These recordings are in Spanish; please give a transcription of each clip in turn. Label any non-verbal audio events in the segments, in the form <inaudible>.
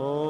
de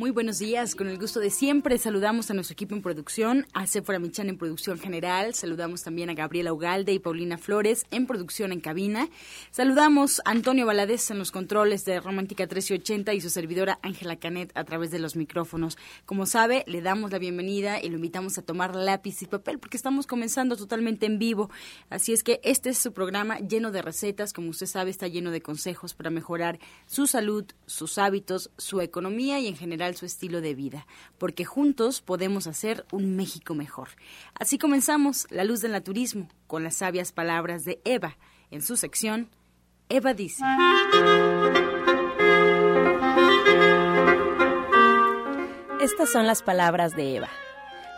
Muy buenos días, con el gusto de siempre saludamos a nuestro equipo en producción, a Sephora Michan en producción general, saludamos también a Gabriela Ugalde y Paulina Flores en producción en cabina, saludamos a Antonio Valadez en los controles de Romántica 1380 y su servidora Ángela Canet a través de los micrófonos. Como sabe, le damos la bienvenida y lo invitamos a tomar lápiz y papel porque estamos comenzando totalmente en vivo, así es que este es su programa lleno de recetas, como usted sabe está lleno de consejos para mejorar su salud, sus hábitos, su economía y en general su estilo de vida, porque juntos podemos hacer un México mejor. Así comenzamos La Luz del Naturismo con las sabias palabras de Eva en su sección Eva dice. Estas son las palabras de Eva.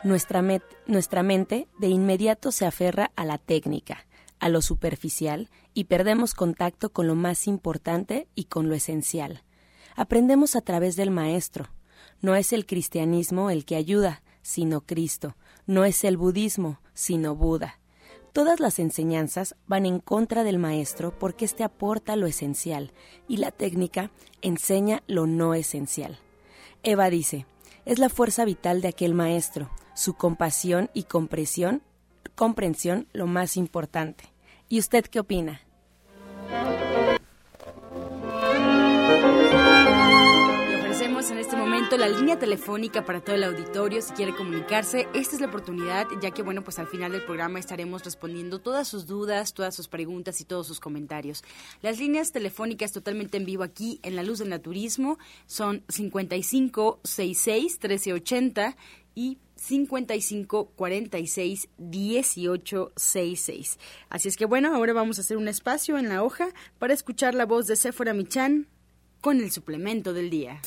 Nuestra, nuestra mente de inmediato se aferra a la técnica, a lo superficial y perdemos contacto con lo más importante y con lo esencial. Aprendemos a través del maestro, no es el cristianismo el que ayuda, sino Cristo. No es el budismo, sino Buda. Todas las enseñanzas van en contra del maestro porque éste aporta lo esencial y la técnica enseña lo no esencial. Eva dice, es la fuerza vital de aquel maestro, su compasión y comprensión, comprensión lo más importante. ¿Y usted qué opina? La línea telefónica para todo el auditorio. Si quiere comunicarse, esta es la oportunidad, ya que, bueno, pues al final del programa estaremos respondiendo todas sus dudas, todas sus preguntas y todos sus comentarios. Las líneas telefónicas totalmente en vivo aquí en La Luz del Naturismo son 5566 1380 y 55 46 18 66. Así es que bueno, ahora vamos a hacer un espacio en la hoja para escuchar la voz de Sephora Michan con el suplemento del día.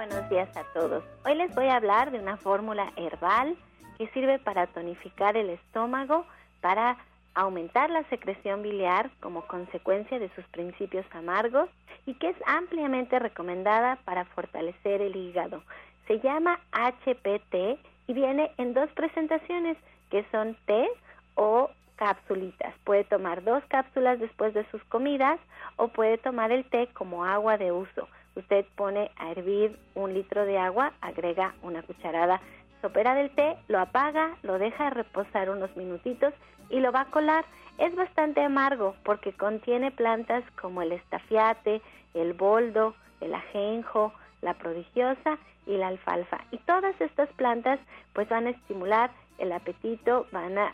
A todos. Hoy les voy a hablar de una fórmula herbal que sirve para tonificar el estómago, para aumentar la secreción biliar como consecuencia de sus principios amargos y que es ampliamente recomendada para fortalecer el hígado. Se llama HPT y viene en dos presentaciones que son té o cápsulitas. Puede tomar dos cápsulas después de sus comidas o puede tomar el té como agua de uso. Usted pone a hervir un litro de agua, agrega una cucharada sopera del té, lo apaga, lo deja reposar unos minutitos y lo va a colar. Es bastante amargo porque contiene plantas como el estafiate, el boldo, el ajenjo, la prodigiosa y la alfalfa. Y todas estas plantas pues van a estimular el apetito, van a,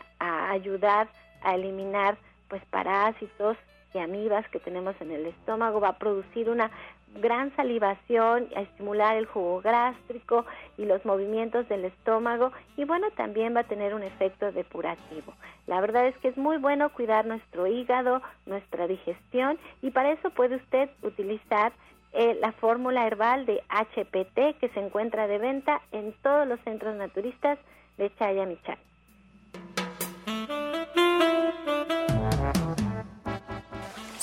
ayudar a eliminar pues parásitos y amibas que tenemos en el estómago, va a producir una gran salivación, a estimular el jugo gástrico y los movimientos del estómago y bueno, también va a tener un efecto depurativo. La verdad es que es muy bueno cuidar nuestro hígado, nuestra digestión y para eso puede usted utilizar eh, la fórmula herbal de HPT que se encuentra de venta en todos los centros naturistas de Chayamichal.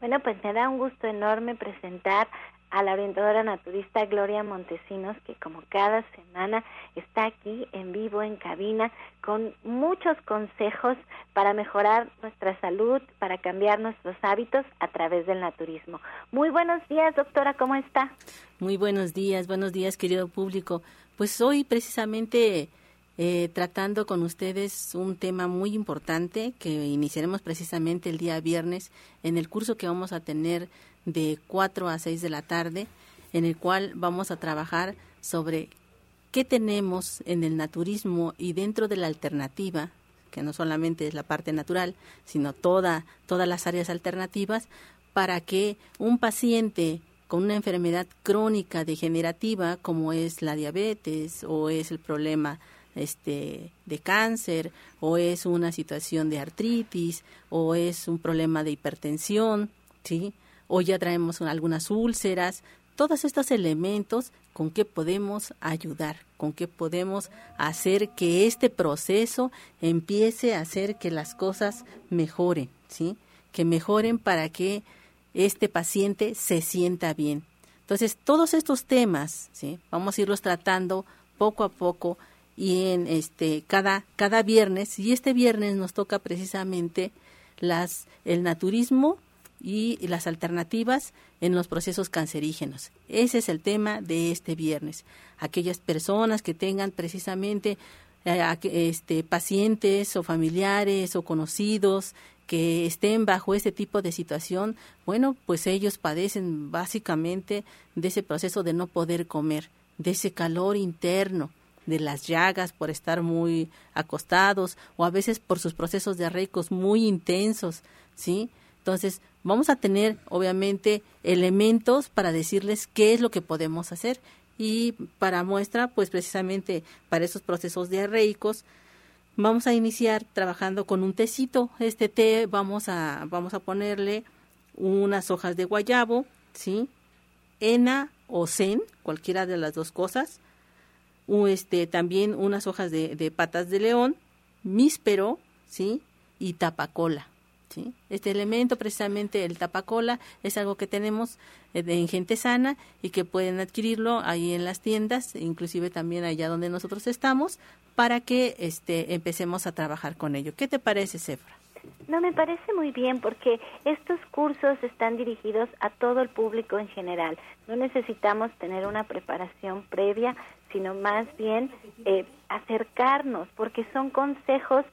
Bueno, pues me da un gusto enorme presentar a la orientadora naturista Gloria Montesinos, que como cada semana está aquí en vivo, en cabina, con muchos consejos para mejorar nuestra salud, para cambiar nuestros hábitos a través del naturismo. Muy buenos días, doctora, ¿cómo está? Muy buenos días, buenos días, querido público. Pues hoy precisamente eh, tratando con ustedes un tema muy importante que iniciaremos precisamente el día viernes en el curso que vamos a tener de 4 a 6 de la tarde, en el cual vamos a trabajar sobre qué tenemos en el naturismo y dentro de la alternativa, que no solamente es la parte natural, sino toda, todas las áreas alternativas, para que un paciente con una enfermedad crónica degenerativa como es la diabetes o es el problema este de cáncer o es una situación de artritis o es un problema de hipertensión, ¿sí? o ya traemos algunas úlceras, todos estos elementos con que podemos ayudar, con que podemos hacer que este proceso empiece a hacer que las cosas mejoren, ¿sí? Que mejoren para que este paciente se sienta bien. Entonces, todos estos temas, ¿sí? Vamos a irlos tratando poco a poco y en este cada cada viernes y este viernes nos toca precisamente las el naturismo y las alternativas en los procesos cancerígenos. Ese es el tema de este viernes. Aquellas personas que tengan precisamente eh, este, pacientes o familiares o conocidos que estén bajo este tipo de situación, bueno, pues ellos padecen básicamente de ese proceso de no poder comer, de ese calor interno, de las llagas por estar muy acostados o a veces por sus procesos diarreicos muy intensos, ¿sí? Entonces, vamos a tener, obviamente, elementos para decirles qué es lo que podemos hacer. Y para muestra, pues precisamente para esos procesos diarreicos, vamos a iniciar trabajando con un tecito. Este té vamos a, vamos a ponerle unas hojas de guayabo, ¿sí? Ena o zen, cualquiera de las dos cosas. Este, también unas hojas de, patas de león, míspero, ¿sí? Y tapacola. ¿sí? Este elemento, precisamente el tapacola, es algo que tenemos eh, en gente sana y que pueden adquirirlo ahí en las tiendas, inclusive también allá donde nosotros estamos, para que este, empecemos a trabajar con ello. ¿Qué te parece, Cefra? No, me parece muy bien porque estos cursos están dirigidos a todo el público en general. No necesitamos tener una preparación previa, sino más bien eh, acercarnos, porque son consejos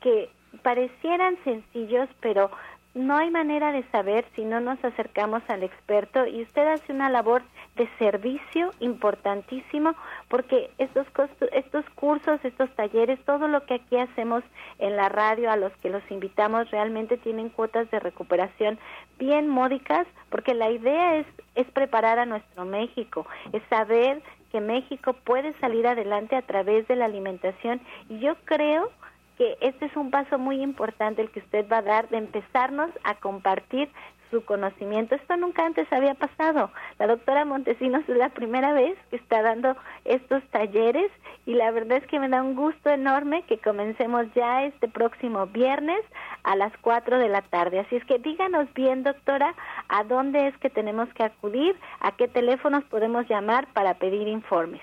que parecieran sencillos, pero no hay manera de saber si no nos acercamos al experto y usted hace una labor de servicio importantísimo porque estos estos cursos, estos talleres, todo lo que aquí hacemos en la radio a los que los invitamos realmente tienen cuotas de recuperación bien módicas porque la idea es es preparar a nuestro México, es saber que México puede salir adelante a través de la alimentación y yo creo que este es un paso muy importante el que usted va a dar de empezarnos a compartir su conocimiento. Esto nunca antes había pasado. La doctora Montesinos es la primera vez que está dando estos talleres y la verdad es que me da un gusto enorme que comencemos ya este próximo viernes a las 4 de la tarde. Así es que díganos bien, doctora, a dónde es que tenemos que acudir, a qué teléfonos podemos llamar para pedir informes.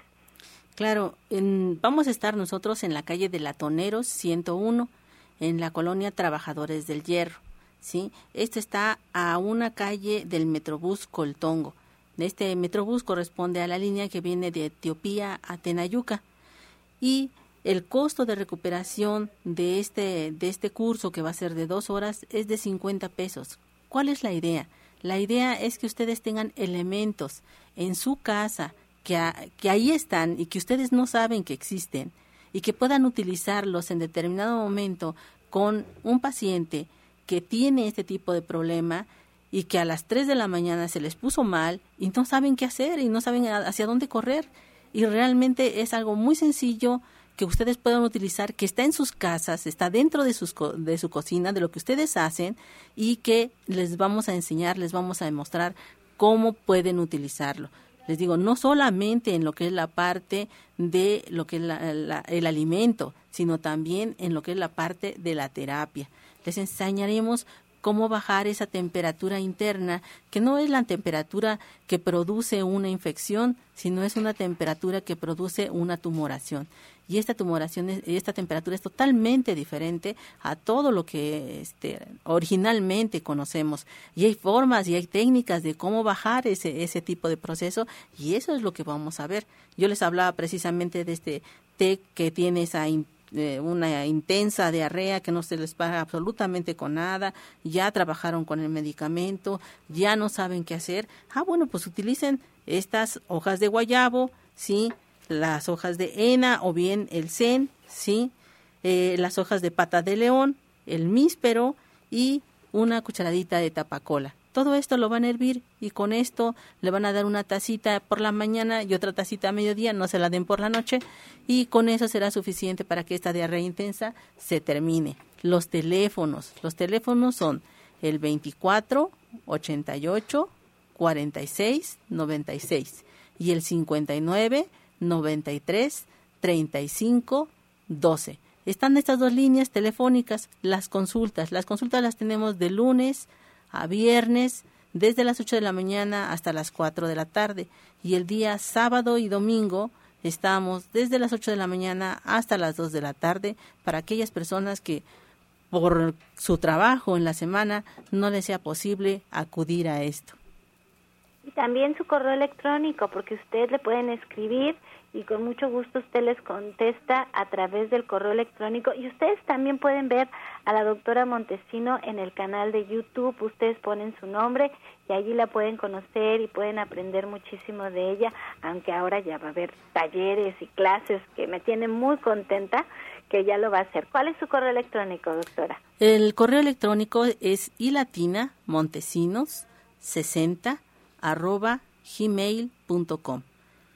Claro, vamos a estar nosotros en la calle de Latoneros 101, en la colonia Trabajadores del Hierro. ¿sí? Esto está a una calle del Metrobús Coltongo. Este Metrobús corresponde a la línea que viene de Etiopía a Tenayuca. Y el costo de recuperación de este, de este curso, que va a ser de dos horas, es de 50 pesos. ¿Cuál es la idea? La idea es que ustedes tengan elementos en su casa que, ahí están y que ustedes no saben que existen y que puedan utilizarlos en determinado momento con un paciente que tiene este tipo de problema y que a las 3 de la mañana se les puso mal y no saben qué hacer y no saben hacia dónde correr. Y realmente es algo muy sencillo que ustedes puedan utilizar, que está en sus casas, está dentro de, sus, de su cocina, de lo que ustedes hacen y que les vamos a enseñar, les vamos a demostrar cómo pueden utilizarlo les digo, no solamente en lo que es la parte de lo que es el alimento, sino también en lo que es la parte de la terapia. Les enseñaremos cómo bajar esa temperatura interna, que no es la temperatura que produce una infección, sino es una temperatura que produce una tumoración. Y esta tumoración, esta temperatura es totalmente diferente a todo lo que este, originalmente conocemos. Y hay formas y hay técnicas de cómo bajar ese, ese tipo de proceso y eso es lo que vamos a ver. Yo les hablaba precisamente de este té que tiene esa una intensa diarrea que no se les paga absolutamente con nada, ya trabajaron con el medicamento, ya no saben qué hacer. Ah, bueno, pues utilicen estas hojas de guayabo, sí, las hojas de hena o bien el zen, sí, eh, las hojas de pata de león, el míspero y una cucharadita de tapacola. Todo esto lo van a hervir y con esto le van a dar una tacita por la mañana y otra tacita a mediodía, no se la den por la noche y con eso será suficiente para que esta diarrea intensa se termine. Los teléfonos, los teléfonos son el 24 88 46 96 y el 59 93 35 12. Están estas dos líneas telefónicas, las consultas. Las consultas las tenemos de lunes a viernes desde las 8 de la mañana hasta las 4 de la tarde y el día sábado y domingo estamos desde las 8 de la mañana hasta las 2 de la tarde para aquellas personas que por su trabajo en la semana no les sea posible acudir a esto. Y también su correo electrónico, porque usted le pueden escribir y con mucho gusto usted les contesta a través del correo electrónico y ustedes también pueden ver a la doctora Montesino en el canal de YouTube, ustedes ponen su nombre y allí la pueden conocer y pueden aprender muchísimo de ella, aunque ahora ya va a haber talleres y clases que me tienen muy contenta que ya lo va a hacer. ¿Cuál es su correo electrónico, doctora? El correo electrónico es ilatina montesinos 60 arroba gmail.com.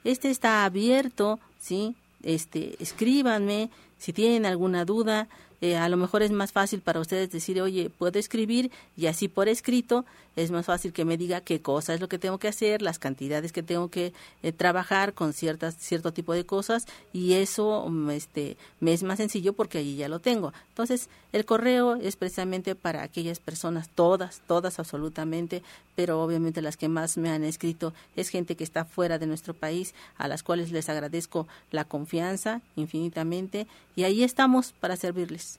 Este está abierto, ¿sí? Este, escríbanme si tienen alguna duda, eh, a lo mejor es más fácil para ustedes decir, oye, puedo escribir y así por escrito es más fácil que me diga qué cosa es lo que tengo que hacer, las cantidades que tengo que eh, trabajar con ciertas, cierto tipo de cosas y eso mm, este, me es más sencillo porque allí ya lo tengo. Entonces, el correo es precisamente para aquellas personas, todas, todas absolutamente, pero obviamente las que más me han escrito es gente que está fuera de nuestro país, a las cuales les agradezco la confianza infinitamente y ahí estamos para servirles.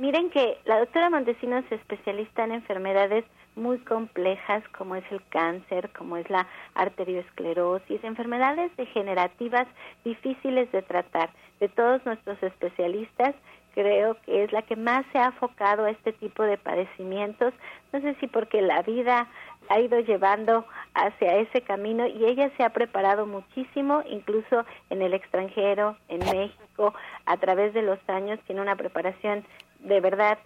Miren que la doctora Montesinos es especialista en enfermedades muy complejas como es el cáncer, como es la arteriosclerosis, enfermedades degenerativas difíciles de tratar. De todos nuestros especialistas, creo que es la que más se ha enfocado a este tipo de padecimientos. No sé si porque la vida ha ido llevando hacia ese camino y ella se ha preparado muchísimo, incluso en el extranjero, en México, a través de los años, tiene una preparación de verdad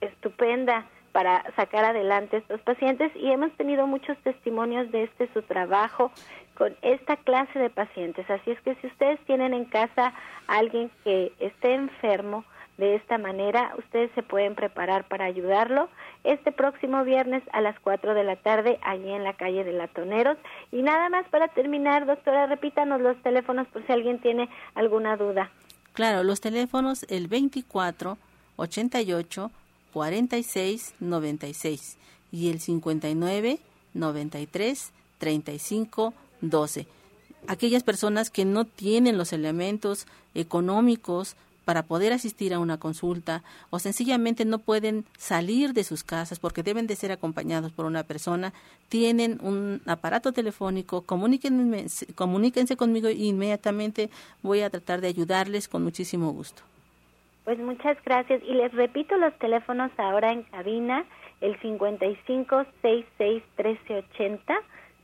estupenda para sacar adelante estos pacientes y hemos tenido muchos testimonios de este su trabajo con esta clase de pacientes. Así es que si ustedes tienen en casa a alguien que esté enfermo de esta manera, ustedes se pueden preparar para ayudarlo este próximo viernes a las 4 de la tarde allí en la calle de Latoneros. Y nada más para terminar, doctora, repítanos los teléfonos por si alguien tiene alguna duda. Claro, los teléfonos el 24 88 46 96 y el 59 93 35 12. Aquellas personas que no tienen los elementos económicos para poder asistir a una consulta o sencillamente no pueden salir de sus casas porque deben de ser acompañados por una persona, tienen un aparato telefónico, comuníquense, comuníquense conmigo e inmediatamente voy a tratar de ayudarles con muchísimo gusto. Pues muchas gracias. Y les repito los teléfonos ahora en cabina, el 55 66 1380,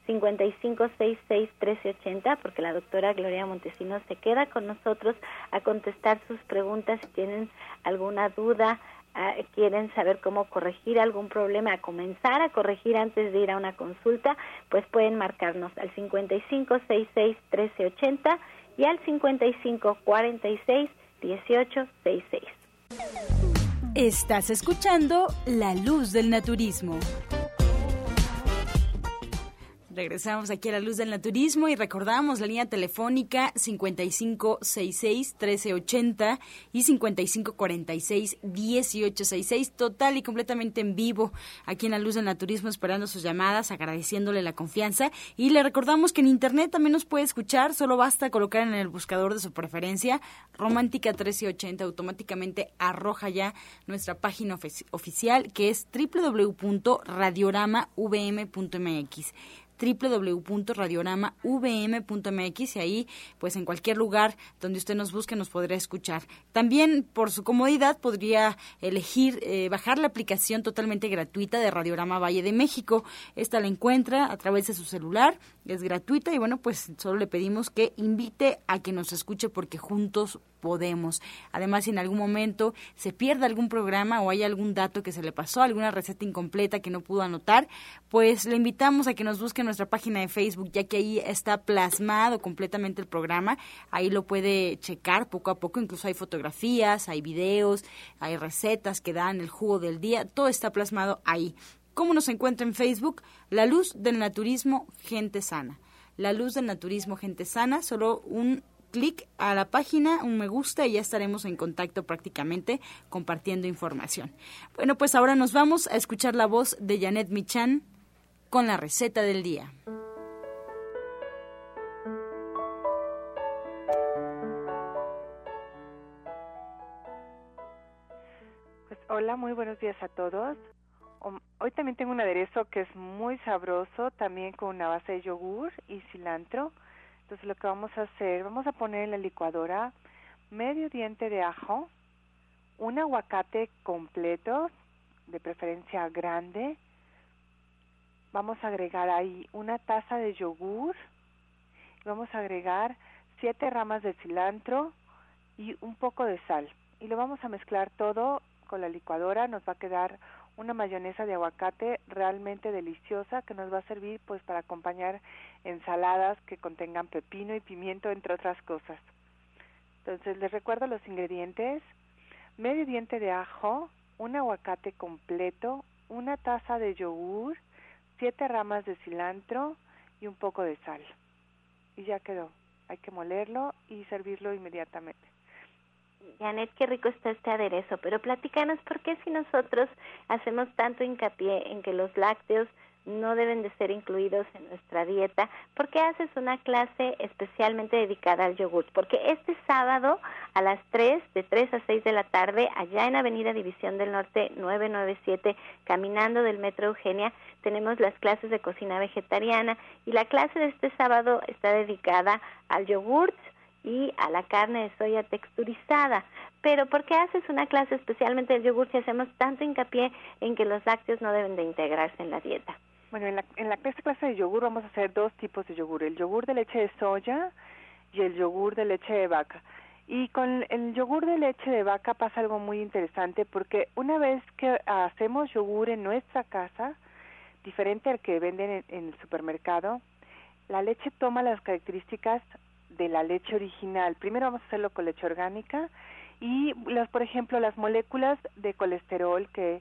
55 66 1380, porque la doctora Gloria Montesinos se queda con nosotros a contestar sus preguntas. Si tienen alguna duda, ah, quieren saber cómo corregir algún problema, comenzar a corregir antes de ir a una consulta, pues pueden marcarnos al 55 66 1380 y al 55 46 1866. Estás escuchando La Luz del Naturismo. Regresamos aquí a la luz del naturismo y recordamos la línea telefónica 5566-1380 y 5546-1866, total y completamente en vivo aquí en la luz del naturismo, esperando sus llamadas, agradeciéndole la confianza. Y le recordamos que en internet también nos puede escuchar, solo basta colocar en el buscador de su preferencia Romántica 1380, automáticamente arroja ya nuestra página oficial que es www.radioramavm.mx www.radioramavm.mx y ahí, pues en cualquier lugar donde usted nos busque, nos podrá escuchar. También, por su comodidad, podría elegir eh, bajar la aplicación totalmente gratuita de Radiorama Valle de México. Esta la encuentra a través de su celular, es gratuita y bueno, pues solo le pedimos que invite a que nos escuche porque juntos podemos. Además, si en algún momento se pierde algún programa o hay algún dato que se le pasó, alguna receta incompleta que no pudo anotar, pues le invitamos a que nos busque en nuestra página de Facebook, ya que ahí está plasmado completamente el programa. Ahí lo puede checar poco a poco, incluso hay fotografías, hay videos, hay recetas que dan el jugo del día, todo está plasmado ahí. ¿Cómo nos encuentra en Facebook? La luz del naturismo, gente sana. La luz del naturismo, gente sana, solo un clic a la página, un me gusta y ya estaremos en contacto prácticamente compartiendo información. Bueno, pues ahora nos vamos a escuchar la voz de Janet Michan con la receta del día. Pues hola, muy buenos días a todos. Hoy también tengo un aderezo que es muy sabroso, también con una base de yogur y cilantro entonces lo que vamos a hacer, vamos a poner en la licuadora medio diente de ajo, un aguacate completo, de preferencia grande. Vamos a agregar ahí una taza de yogur. Vamos a agregar siete ramas de cilantro y un poco de sal. Y lo vamos a mezclar todo con la licuadora. Nos va a quedar una mayonesa de aguacate realmente deliciosa que nos va a servir pues para acompañar ensaladas que contengan pepino y pimiento entre otras cosas. Entonces les recuerdo los ingredientes: medio diente de ajo, un aguacate completo, una taza de yogur, siete ramas de cilantro y un poco de sal. Y ya quedó. Hay que molerlo y servirlo inmediatamente. Janet, qué rico está este aderezo, pero platícanos por qué si nosotros hacemos tanto hincapié en que los lácteos no deben de ser incluidos en nuestra dieta, ¿por qué haces una clase especialmente dedicada al yogur? Porque este sábado a las 3, de 3 a 6 de la tarde, allá en Avenida División del Norte 997, caminando del Metro Eugenia, tenemos las clases de cocina vegetariana y la clase de este sábado está dedicada al yogurt, y a la carne de soya texturizada. Pero ¿por qué haces una clase especialmente del yogur si hacemos tanto hincapié en que los lácteos no deben de integrarse en la dieta? Bueno, en, la, en la, esta clase de yogur vamos a hacer dos tipos de yogur, el yogur de leche de soya y el yogur de leche de vaca. Y con el yogur de leche de vaca pasa algo muy interesante porque una vez que hacemos yogur en nuestra casa, diferente al que venden en, en el supermercado, la leche toma las características de la leche original. Primero vamos a hacerlo con leche orgánica y las, por ejemplo, las moléculas de colesterol que,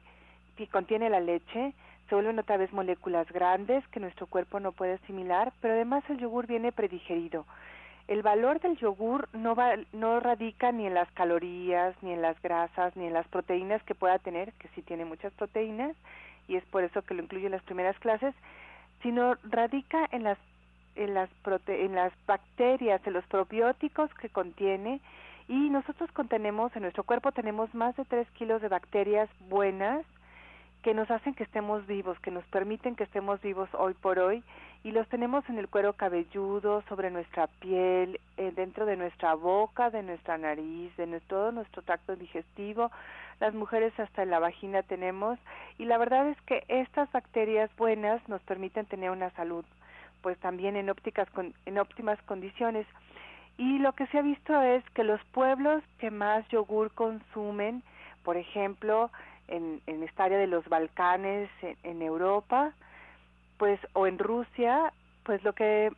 contiene la leche se vuelven otra vez moléculas grandes que nuestro cuerpo no puede asimilar, pero además el yogur viene predigerido. El valor del yogur no, va, no radica ni en las calorías, ni en las grasas, ni en las proteínas que pueda tener, que sí tiene muchas proteínas, y es por eso que lo incluye en las primeras clases, sino radica en las en las, en las bacterias, en los probióticos que contiene. Y nosotros contenemos, en nuestro cuerpo tenemos más de 3 kilos de bacterias buenas que nos hacen que estemos vivos, que nos permiten que estemos vivos hoy por hoy. Y los tenemos en el cuero cabelludo, sobre nuestra piel, eh, dentro de nuestra boca, de nuestra nariz, de todo nuestro tracto digestivo. Las mujeres hasta en la vagina tenemos. Y la verdad es que estas bacterias buenas nos permiten tener una salud pues también en ópticas en óptimas condiciones. Y lo que se ha visto es que los pueblos que más yogur consumen por ejemplo en, en esta área de los Balcanes en, Europa pues o en Rusia pues lo que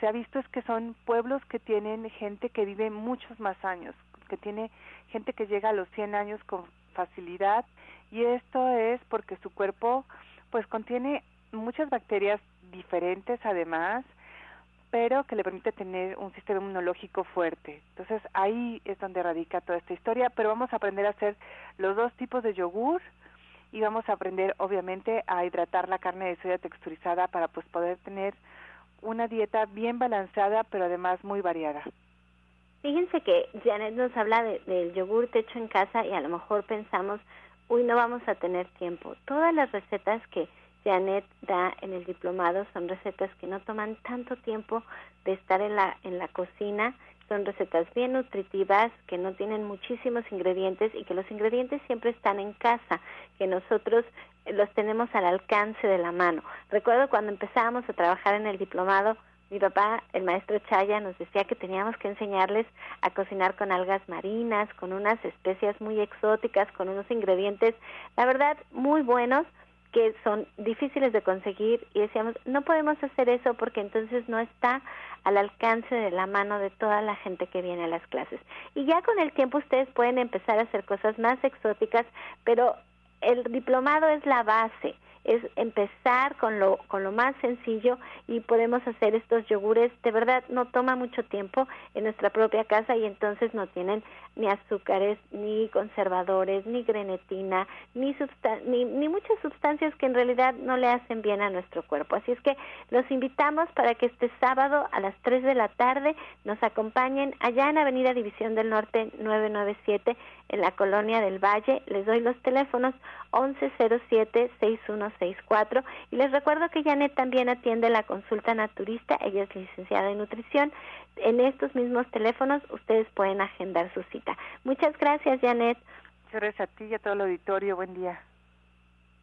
se ha visto es que son pueblos que tienen gente que vive muchos más años que tiene gente que llega a los 100 años con facilidad. Y esto es porque su cuerpo pues contiene muchas bacterias diferentes además, pero que le permite tener un sistema inmunológico fuerte. Entonces ahí es donde radica toda esta historia, pero vamos a aprender a hacer los dos tipos de yogur y vamos a aprender obviamente a hidratar la carne de soya texturizada para pues poder tener una dieta bien balanceada, pero además muy variada. Fíjense que Janet nos habla del yogur hecho en casa y a lo mejor pensamos, uy, no vamos a tener tiempo. Todas las recetas que Janet da en el diplomado son recetas que no toman tanto tiempo de estar en la, en la cocina, son recetas bien nutritivas, que no tienen muchísimos ingredientes y que los ingredientes siempre están en casa, que nosotros los tenemos al alcance de la mano. Recuerdo cuando empezábamos a trabajar en el diplomado, mi papá, el maestro Chaya, nos decía que teníamos que enseñarles a cocinar con algas marinas, con unas especias muy exóticas, con unos ingredientes, la verdad, muy buenos, que son difíciles de conseguir y decíamos, no podemos hacer eso porque entonces no está al alcance de la mano de toda la gente que viene a las clases. Y ya con el tiempo ustedes pueden empezar a hacer cosas más exóticas, pero el diplomado es la base es empezar con lo, con lo más sencillo y podemos hacer estos yogures. De verdad, no toma mucho tiempo en nuestra propia casa y entonces no tienen ni azúcares, ni conservadores, ni grenetina, ni, ni, ni muchas sustancias que en realidad no le hacen bien a nuestro cuerpo. Así es que los invitamos para que este sábado a las 3 de la tarde nos acompañen allá en Avenida División del Norte 997 en la Colonia del Valle. Les doy los teléfonos 1107-6164 y les recuerdo que Janet también atiende la consulta naturista, ella es licenciada en nutrición. En estos mismos teléfonos ustedes pueden agendar su cita. Muchas gracias, Janet. Muchas gracias a ti y a todo el auditorio. Buen día.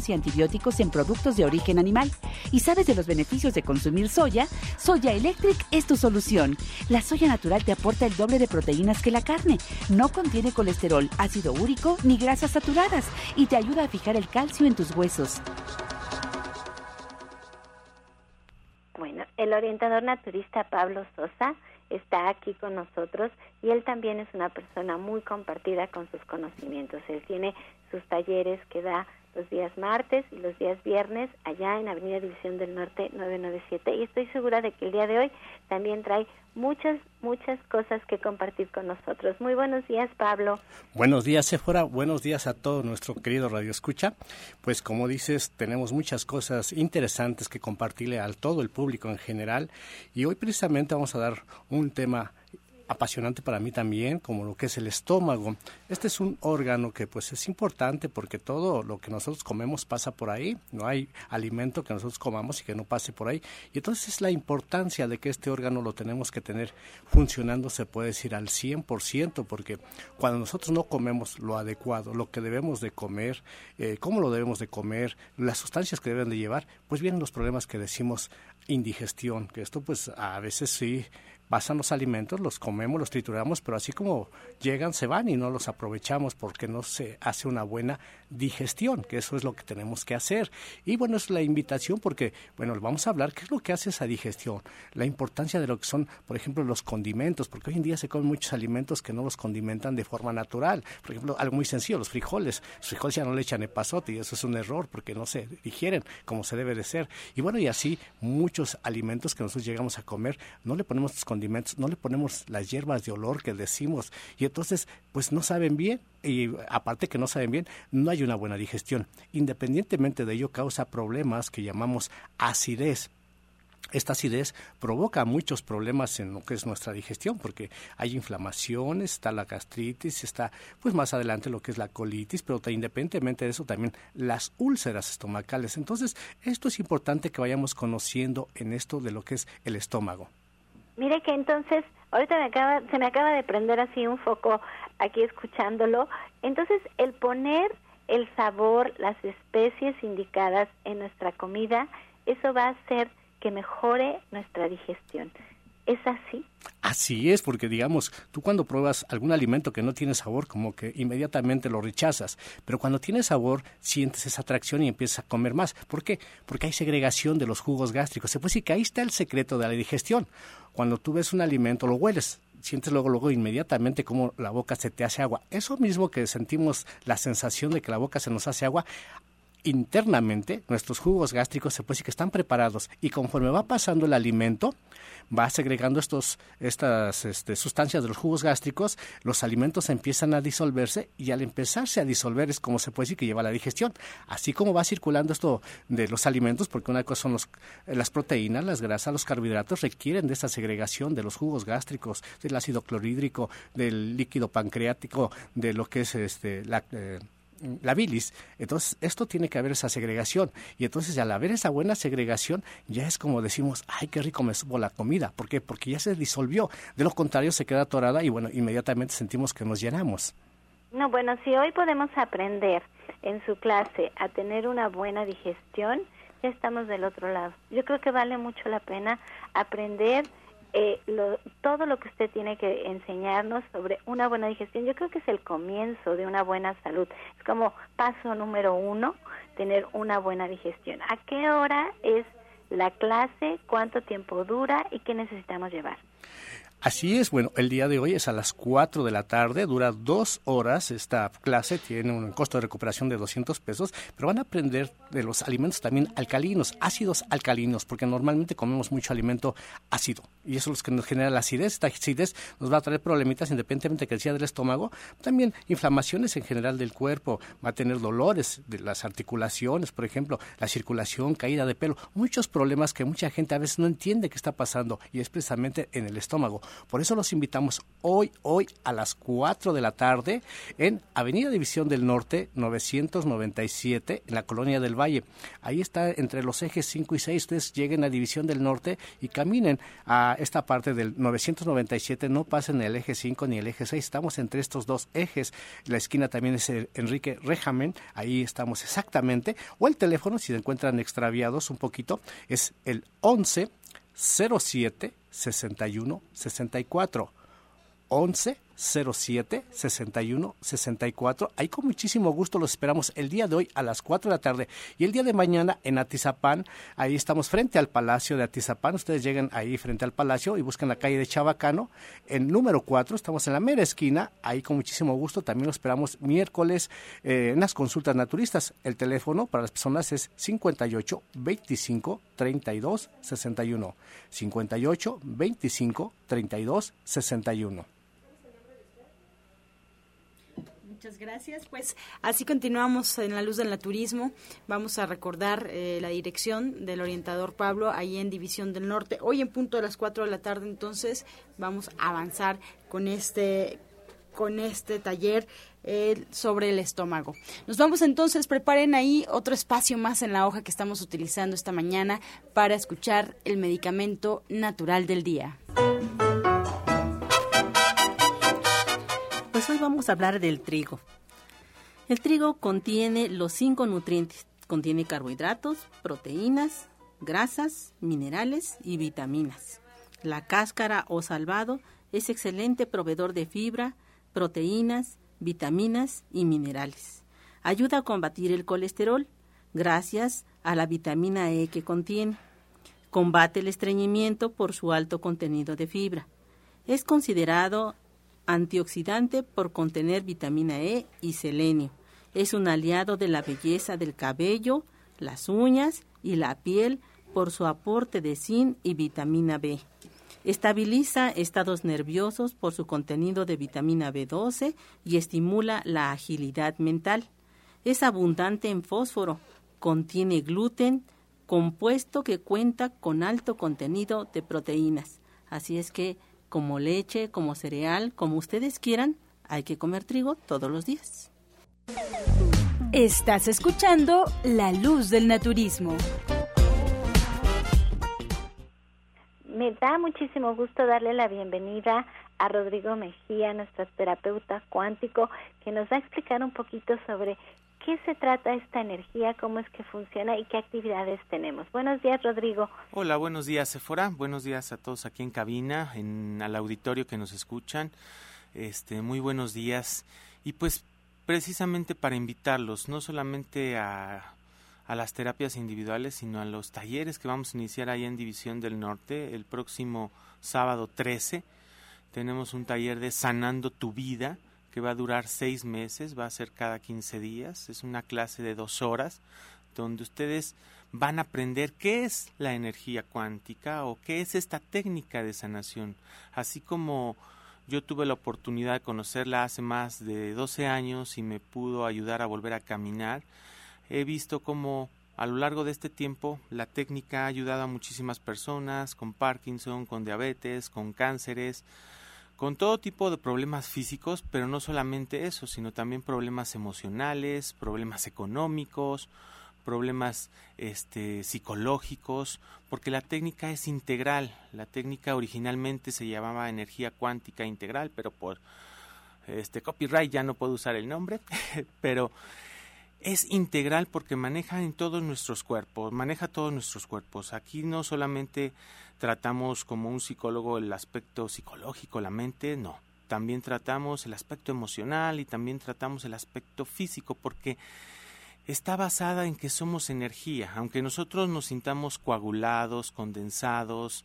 y antibióticos en productos de origen animal. ¿Y sabes de los beneficios de consumir soya? Soya Electric es tu solución. La soya natural te aporta el doble de proteínas que la carne. No contiene colesterol, ácido úrico ni grasas saturadas y te ayuda a fijar el calcio en tus huesos. Bueno, el orientador naturista Pablo Sosa está aquí con nosotros y él también es una persona muy compartida con sus conocimientos. Él tiene sus talleres que da los días martes y los días viernes allá en Avenida División del Norte 997 y estoy segura de que el día de hoy también trae muchas, muchas cosas que compartir con nosotros. Muy buenos días, Pablo. Buenos días, Sephora. Buenos días a todo nuestro querido Radio Escucha. Pues como dices, tenemos muchas cosas interesantes que compartirle a todo el público en general y hoy precisamente vamos a dar un tema apasionante para mí también, como lo que es el estómago. Este es un órgano que pues es importante porque todo lo que nosotros comemos pasa por ahí, no hay alimento que nosotros comamos y que no pase por ahí. Y entonces es la importancia de que este órgano lo tenemos que tener funcionando, se puede decir, al 100%, porque cuando nosotros no comemos lo adecuado, lo que debemos de comer, eh, cómo lo debemos de comer, las sustancias que deben de llevar, pues vienen los problemas que decimos indigestión, que esto pues a veces sí pasan los alimentos, los comemos, los trituramos, pero así como llegan, se van y no los aprovechamos porque no se hace una buena digestión, que eso es lo que tenemos que hacer. Y bueno, es la invitación porque, bueno, vamos a hablar qué es lo que hace esa digestión, la importancia de lo que son, por ejemplo, los condimentos, porque hoy en día se comen muchos alimentos que no los condimentan de forma natural. Por ejemplo, algo muy sencillo, los frijoles. Los frijoles ya no le echan epazote y eso es un error porque no se digieren como se debe de ser. Y bueno, y así muchos alimentos que nosotros llegamos a comer, no le ponemos los condimentos, no le ponemos las hierbas de olor que decimos y entonces pues no saben bien y aparte que no saben bien, no hay una buena digestión. Independientemente de ello causa problemas que llamamos acidez esta acidez provoca muchos problemas en lo que es nuestra digestión, porque hay inflamaciones, está la gastritis, está pues más adelante lo que es la colitis, pero independientemente de eso también las úlceras estomacales. Entonces, esto es importante que vayamos conociendo en esto de lo que es el estómago. Mire que entonces, ahorita me acaba, se me acaba de prender así un foco aquí escuchándolo. Entonces, el poner el sabor, las especies indicadas en nuestra comida, eso va a hacer que mejore nuestra digestión. ¿Es así? Así es, porque digamos, tú cuando pruebas algún alimento que no tiene sabor, como que inmediatamente lo rechazas, pero cuando tiene sabor, sientes esa atracción y empiezas a comer más. ¿Por qué? Porque hay segregación de los jugos gástricos. Se puede decir que ahí está el secreto de la digestión. Cuando tú ves un alimento, lo hueles, sientes luego, luego inmediatamente como la boca se te hace agua. Eso mismo que sentimos la sensación de que la boca se nos hace agua, internamente nuestros jugos gástricos se puede decir que están preparados y conforme va pasando el alimento va segregando estos estas este, sustancias de los jugos gástricos los alimentos empiezan a disolverse y al empezarse a disolver es como se puede decir que lleva la digestión. Así como va circulando esto de los alimentos porque una cosa son los, las proteínas las grasas los carbohidratos requieren de esa segregación de los jugos gástricos del ácido clorhídrico del líquido pancreático de lo que es este la eh, la bilis. Entonces, esto tiene que haber esa segregación. Y entonces, al haber esa buena segregación, ya es como decimos, ay, qué rico me supo la comida. ¿Por qué? Porque ya se disolvió. De lo contrario, se queda atorada y, bueno, inmediatamente sentimos que nos llenamos. No, bueno, si hoy podemos aprender en su clase a tener una buena digestión, ya estamos del otro lado. Yo creo que vale mucho la pena aprender eh, todo lo que usted tiene que enseñarnos sobre una buena digestión, yo creo que es el comienzo de una buena salud. Es como paso número uno, tener una buena digestión. ¿A qué hora es la clase? ¿Cuánto tiempo dura? ¿Y qué necesitamos llevar? Así es, bueno, el día de hoy es a las 4 de la tarde, dura dos horas esta clase, tiene un costo de recuperación de 200 pesos, pero van a aprender de los alimentos también alcalinos, ácidos alcalinos, porque normalmente comemos mucho alimento ácido y eso es lo que nos genera la acidez. Esta acidez nos va a traer problemitas independientemente que sea del estómago, también inflamaciones en general del cuerpo, va a tener dolores de las articulaciones, por ejemplo, la circulación, caída de pelo, muchos problemas que mucha gente a veces no entiende qué está pasando y es precisamente en el estómago. Por eso los invitamos hoy, hoy a las 4 de la tarde en Avenida División del Norte 997 en la Colonia del Valle. Ahí está entre los ejes 5 y 6. Ustedes lleguen a División del Norte y caminen a esta parte del 997. No pasen el eje 5 ni el eje 6. Estamos entre estos dos ejes. La esquina también es Enrique Rejamen. Ahí estamos exactamente. O el teléfono, si se encuentran extraviados un poquito, es el 11 07 61 64 11 07 61 64. Ahí con muchísimo gusto los esperamos el día de hoy a las 4 de la tarde y el día de mañana en Atizapán. Ahí estamos frente al Palacio de Atizapán. Ustedes llegan ahí frente al Palacio y buscan la calle de Chabacano. En número 4 estamos en la mera esquina. Ahí con muchísimo gusto también los esperamos miércoles eh, en las consultas naturistas. El teléfono para las personas es 58 25 32 61. 58 25 32 61. Muchas gracias. Pues así continuamos en la luz del naturismo. Vamos a recordar eh, la dirección del orientador Pablo ahí en División del Norte. Hoy en punto de las 4 de la tarde entonces vamos a avanzar con este con este taller eh, sobre el estómago. Nos vamos entonces, preparen ahí otro espacio más en la hoja que estamos utilizando esta mañana para escuchar el medicamento natural del día. Pues hoy vamos a hablar del trigo. El trigo contiene los cinco nutrientes. Contiene carbohidratos, proteínas, grasas, minerales y vitaminas. La cáscara o salvado es excelente proveedor de fibra, proteínas, vitaminas y minerales. Ayuda a combatir el colesterol gracias a la vitamina E que contiene. Combate el estreñimiento por su alto contenido de fibra. Es considerado antioxidante por contener vitamina E y selenio. Es un aliado de la belleza del cabello, las uñas y la piel por su aporte de zinc y vitamina B. Estabiliza estados nerviosos por su contenido de vitamina B12 y estimula la agilidad mental. Es abundante en fósforo, contiene gluten, compuesto que cuenta con alto contenido de proteínas. Así es que como leche, como cereal, como ustedes quieran, hay que comer trigo todos los días. Estás escuchando La Luz del Naturismo. Me da muchísimo gusto darle la bienvenida a Rodrigo Mejía, nuestro terapeuta cuántico, que nos va a explicar un poquito sobre qué se trata esta energía, cómo es que funciona y qué actividades tenemos. Buenos días, Rodrigo. Hola, buenos días, Sephora. Buenos días a todos aquí en cabina, en al auditorio que nos escuchan. Este, muy buenos días. Y pues precisamente para invitarlos, no solamente a, a las terapias individuales, sino a los talleres que vamos a iniciar ahí en División del Norte el próximo sábado 13. Tenemos un taller de Sanando tu Vida que va a durar seis meses, va a ser cada 15 días, es una clase de dos horas donde ustedes van a aprender qué es la energía cuántica o qué es esta técnica de sanación, así como yo tuve la oportunidad de conocerla hace más de 12 años y me pudo ayudar a volver a caminar. He visto cómo a lo largo de este tiempo la técnica ha ayudado a muchísimas personas con Parkinson, con diabetes, con cánceres, con todo tipo de problemas físicos, pero no solamente eso, sino también problemas emocionales, problemas económicos, problemas este, psicológicos, porque la técnica es integral. La técnica originalmente se llamaba energía cuántica integral, pero por este copyright ya no puedo usar el nombre, <laughs> pero es integral porque maneja en todos nuestros cuerpos, maneja todos nuestros cuerpos. Aquí no solamente tratamos como un psicólogo el aspecto psicológico, la mente, no. También tratamos el aspecto emocional y también tratamos el aspecto físico porque está basada en que somos energía, aunque nosotros nos sintamos coagulados, condensados,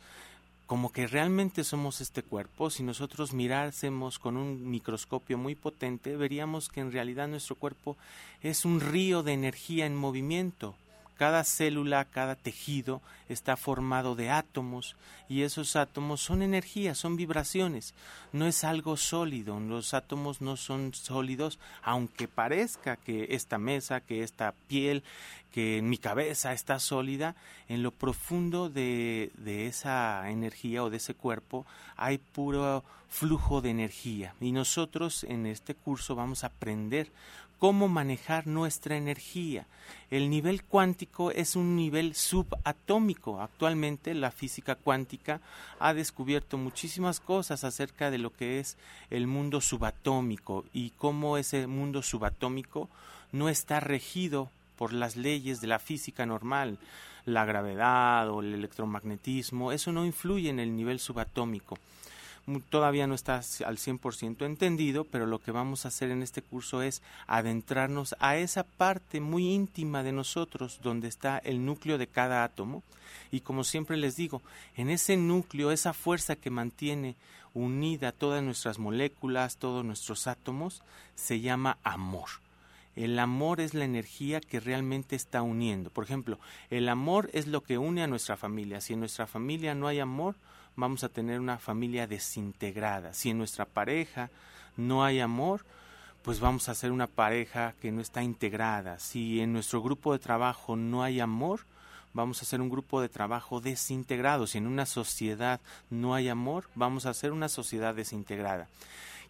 como que realmente somos este cuerpo, si nosotros mirásemos con un microscopio muy potente, veríamos que en realidad nuestro cuerpo es un río de energía en movimiento. Cada célula, cada tejido está formado de átomos y esos átomos son energía, son vibraciones, no es algo sólido, los átomos no son sólidos, aunque parezca que esta mesa, que esta piel, que mi cabeza está sólida, en lo profundo de, esa energía o de ese cuerpo hay puro flujo de energía. Y nosotros en este curso vamos a aprender cómo manejar nuestra energía. El nivel cuántico es un nivel subatómico. Actualmente la física cuántica ha descubierto muchísimas cosas acerca de lo que es el mundo subatómico y cómo ese mundo subatómico no está regido por las leyes de la física normal, la gravedad o el electromagnetismo, eso no influye en el nivel subatómico todavía no está al 100% entendido, pero lo que vamos a hacer en este curso es adentrarnos a esa parte muy íntima de nosotros donde está el núcleo de cada átomo y como siempre les digo, en ese núcleo, esa fuerza que mantiene unida todas nuestras moléculas, todos nuestros átomos, se llama amor. El amor es la energía que realmente está uniendo. Por ejemplo, el amor es lo que une a nuestra familia. Si en nuestra familia no hay amor, vamos a tener una familia desintegrada. Si en nuestra pareja no hay amor, pues vamos a ser una pareja que no está integrada. Si en nuestro grupo de trabajo no hay amor, vamos a ser un grupo de trabajo desintegrado. Si en una sociedad no hay amor, vamos a ser una sociedad desintegrada.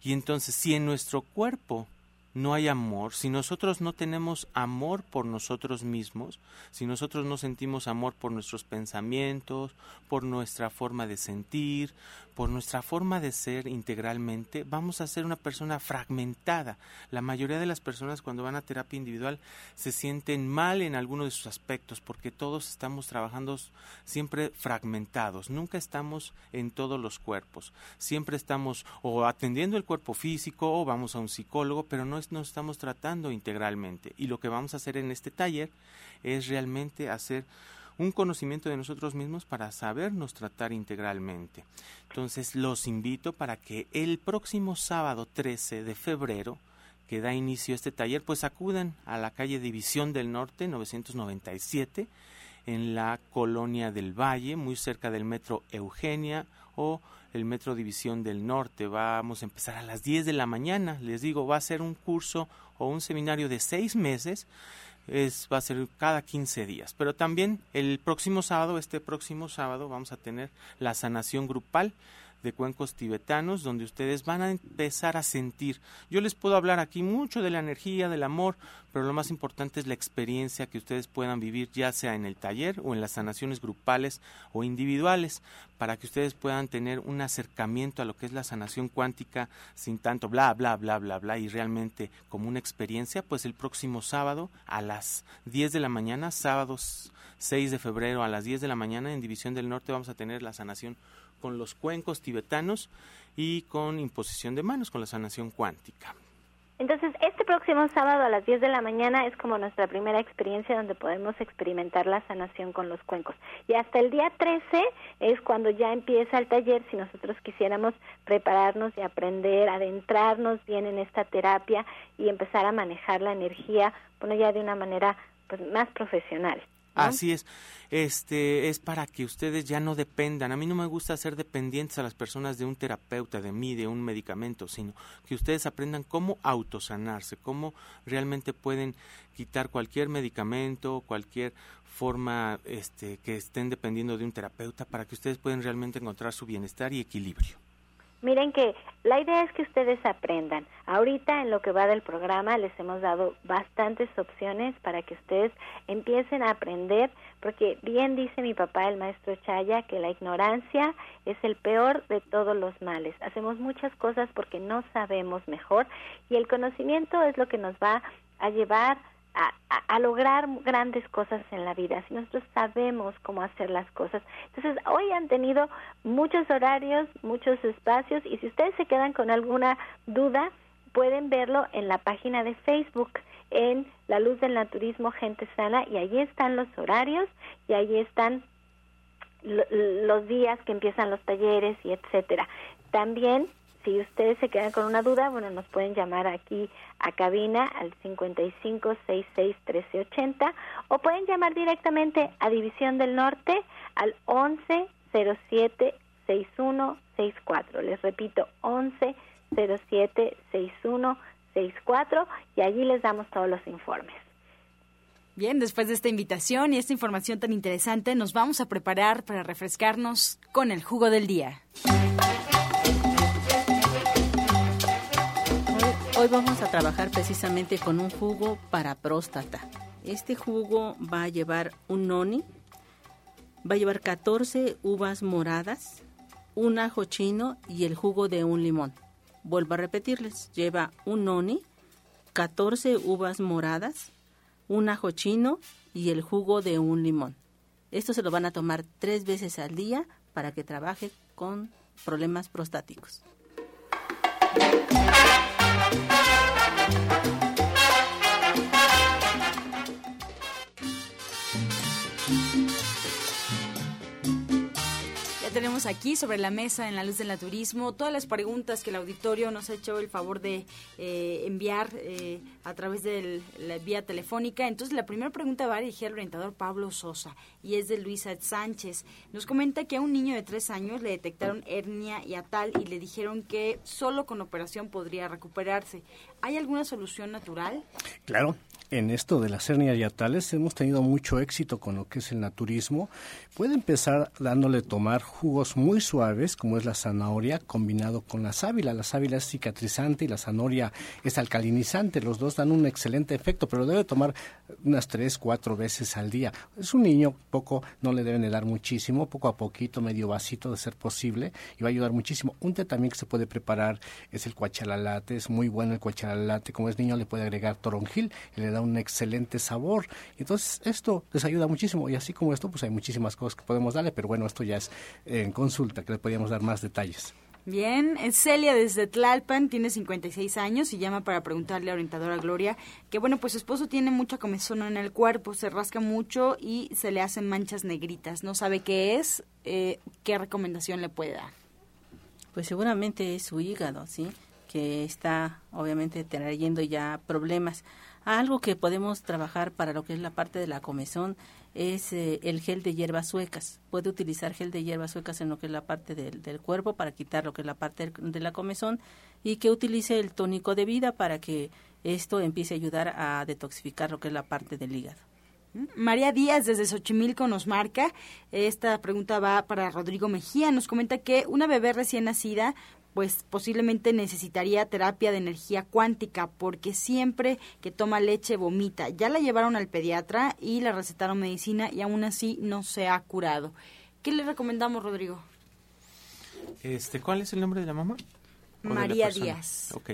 Y entonces, si en nuestro cuerpo no hay amor, si nosotros no tenemos amor por nosotros mismos, si nosotros no sentimos amor por nuestros pensamientos, por nuestra forma de sentir, por nuestra forma de ser integralmente, vamos a ser una persona fragmentada. La mayoría de las personas cuando van a terapia individual se sienten mal en alguno de sus aspectos porque todos estamos trabajando siempre fragmentados, nunca estamos en todos los cuerpos, siempre estamos o atendiendo el cuerpo físico o vamos a un psicólogo, pero no nos estamos tratando integralmente. Y lo que vamos a hacer en este taller es realmente hacer un conocimiento de nosotros mismos para sabernos tratar integralmente. Entonces los invito para que el próximo sábado 13 de febrero que da inicio este taller, pues acudan a la calle División del Norte 997 en la colonia del Valle, muy cerca del metro Eugenia o el metro División del Norte. Vamos a empezar a las 10 de la mañana. Les digo, va a ser un curso o un seminario de seis meses es, va a ser cada 15 días. Pero también el próximo sábado, este próximo sábado, vamos a tener la sanación grupal de cuencos tibetanos donde ustedes van a empezar a sentir. Yo les puedo hablar aquí mucho de la energía, del amor, pero lo más importante es la experiencia que ustedes puedan vivir ya sea en el taller o en las sanaciones grupales o individuales para que ustedes puedan tener un acercamiento a lo que es la sanación cuántica sin tanto bla bla bla bla bla y realmente como una experiencia, pues el próximo sábado a las 10 de la mañana, sábados 6 de febrero a las 10 de la mañana en División del Norte vamos a tener la sanación con los cuencos tibetanos y con imposición de manos, con la sanación cuántica. Entonces, este próximo sábado a las 10 de la mañana es como nuestra primera experiencia donde podemos experimentar la sanación con los cuencos. Y hasta el día 13 es cuando ya empieza el taller, si nosotros quisiéramos prepararnos y aprender, adentrarnos bien en esta terapia y empezar a manejar la energía, bueno, ya de una manera pues, más profesional. Así es. Este es para que ustedes ya no dependan. A mí no me gusta ser dependientes a las personas de un terapeuta, de mí, de un medicamento, sino que ustedes aprendan cómo autosanarse, cómo realmente pueden quitar cualquier medicamento, cualquier forma este, que estén dependiendo de un terapeuta para que ustedes puedan realmente encontrar su bienestar y equilibrio. Miren que la idea es que ustedes aprendan. Ahorita en lo que va del programa les hemos dado bastantes opciones para que ustedes empiecen a aprender, porque bien dice mi papá, el maestro Chaya, que la ignorancia es el peor de todos los males. Hacemos muchas cosas porque no sabemos mejor y el conocimiento es lo que nos va a llevar a, lograr grandes cosas en la vida, si nosotros sabemos cómo hacer las cosas. Entonces, hoy han tenido muchos horarios, muchos espacios, y si ustedes se quedan con alguna duda, pueden verlo en la página de Facebook, en La Luz del Naturismo Gente Sana, y allí están los horarios, y allí están los días que empiezan los talleres y etcétera. También si ustedes se quedan con una duda, bueno, nos pueden llamar aquí a cabina al 55 66 1380 o pueden llamar directamente a División del Norte al 11 07 6164. Les repito, 11 07 6164 y allí les damos todos los informes. Bien, después de esta invitación y esta información tan interesante, nos vamos a preparar para refrescarnos con el jugo del día. Hoy vamos a trabajar precisamente con un jugo para próstata. Este jugo va a llevar un noni, va a llevar 14 uvas moradas, un ajo chino y el jugo de un limón. Vuelvo a repetirles, lleva un noni, 14 uvas moradas, un ajo chino y el jugo de un limón. Esto se lo van a tomar tres veces al día para que trabaje con problemas prostáticos. Tenemos aquí sobre la mesa en la luz del naturismo todas las preguntas que el auditorio nos ha hecho el favor de eh, enviar eh, a través de la vía telefónica. Entonces la primera pregunta va a dirigir al orientador Pablo Sosa y es de Luisa Sánchez. Nos comenta que a un niño de tres años le detectaron hernia y atal y le dijeron que solo con operación podría recuperarse. ¿Hay alguna solución natural? Claro, en esto de las hernias yatales hemos tenido mucho éxito con lo que es el naturismo. Puede empezar dándole tomar jugos muy suaves, como es la zanahoria, combinado con la sábila. La sábila es cicatrizante y la zanahoria es alcalinizante. Los dos dan un excelente efecto, pero debe tomar unas tres, cuatro veces al día. Es un niño, poco, no le deben de dar muchísimo, poco a poquito, medio vasito de ser posible, y va a ayudar muchísimo. Un té también que se puede preparar es el cuachalalate, es muy bueno el cuachalalate. Como es niño, le puede agregar toronjil y le da un excelente sabor. Entonces, esto les ayuda muchísimo. Y así como esto, pues hay muchísimas cosas que podemos darle, pero bueno, esto ya es en consulta, que le podríamos dar más detalles. Bien, Celia desde Tlalpan tiene 56 años y llama para preguntarle a orientadora Gloria que bueno, pues su esposo tiene mucha comezón en el cuerpo, se rasca mucho y se le hacen manchas negritas. No sabe qué es, eh, qué recomendación le puede dar. Pues seguramente es su hígado, ¿sí? Que está obviamente trayendo ya problemas. Algo que podemos trabajar para lo que es la parte de la comezón es eh, el gel de hierbas suecas. Puede utilizar gel de hierbas suecas en lo que es la parte del, del cuerpo para quitar lo que es la parte de la comezón y que utilice el tónico de vida para que esto empiece a ayudar a detoxificar lo que es la parte del hígado. María Díaz desde Xochimilco nos marca, esta pregunta va para Rodrigo Mejía, nos comenta que una bebé recién nacida pues posiblemente necesitaría terapia de energía cuántica porque siempre que toma leche vomita. Ya la llevaron al pediatra y le recetaron medicina y aún así no se ha curado. ¿Qué le recomendamos, Rodrigo? Este, ¿cuál es el nombre de la mamá? María Díaz. Ok.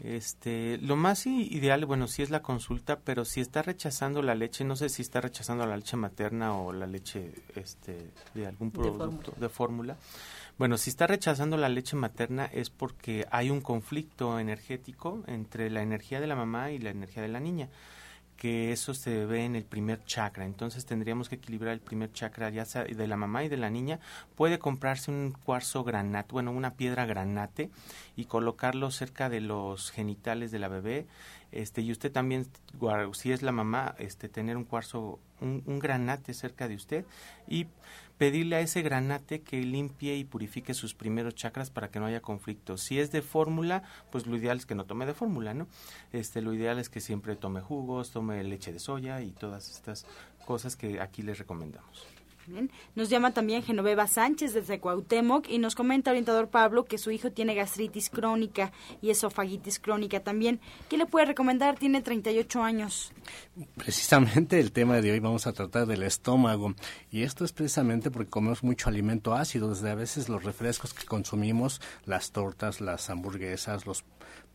Este, lo más ideal, bueno, sí es la consulta, pero si está rechazando la leche, no sé si está rechazando la leche materna o la leche este, de algún producto de fórmula. Bueno, si está rechazando la leche materna es porque hay un conflicto energético entre la energía de la mamá y la energía de la niña que eso se ve en el primer chakra. Entonces tendríamos que equilibrar el primer chakra ya sea de la mamá y de la niña. Puede comprarse un cuarzo granate, bueno, una piedra granate y colocarlo cerca de los genitales de la bebé. Este, y usted también, si es la mamá, este, tener un cuarzo, un, un granate cerca de usted y pedirle a ese granate que limpie y purifique sus primeros chakras para que no haya conflicto. Si es de fórmula, pues lo ideal es que no tome de fórmula, ¿no? Este, lo ideal es que siempre tome jugos, tome leche de soya y todas estas cosas que aquí les recomendamos. Nos llama también Genoveva Sánchez desde Cuauhtémoc y nos comenta orientador Pablo que su hijo tiene gastritis crónica y esofagitis crónica también. ¿Qué le puede recomendar? Tiene 38 años. Precisamente el tema de hoy vamos a tratar del estómago y esto es precisamente porque comemos mucho alimento ácido, desde a veces los refrescos que consumimos, las tortas, las hamburguesas, los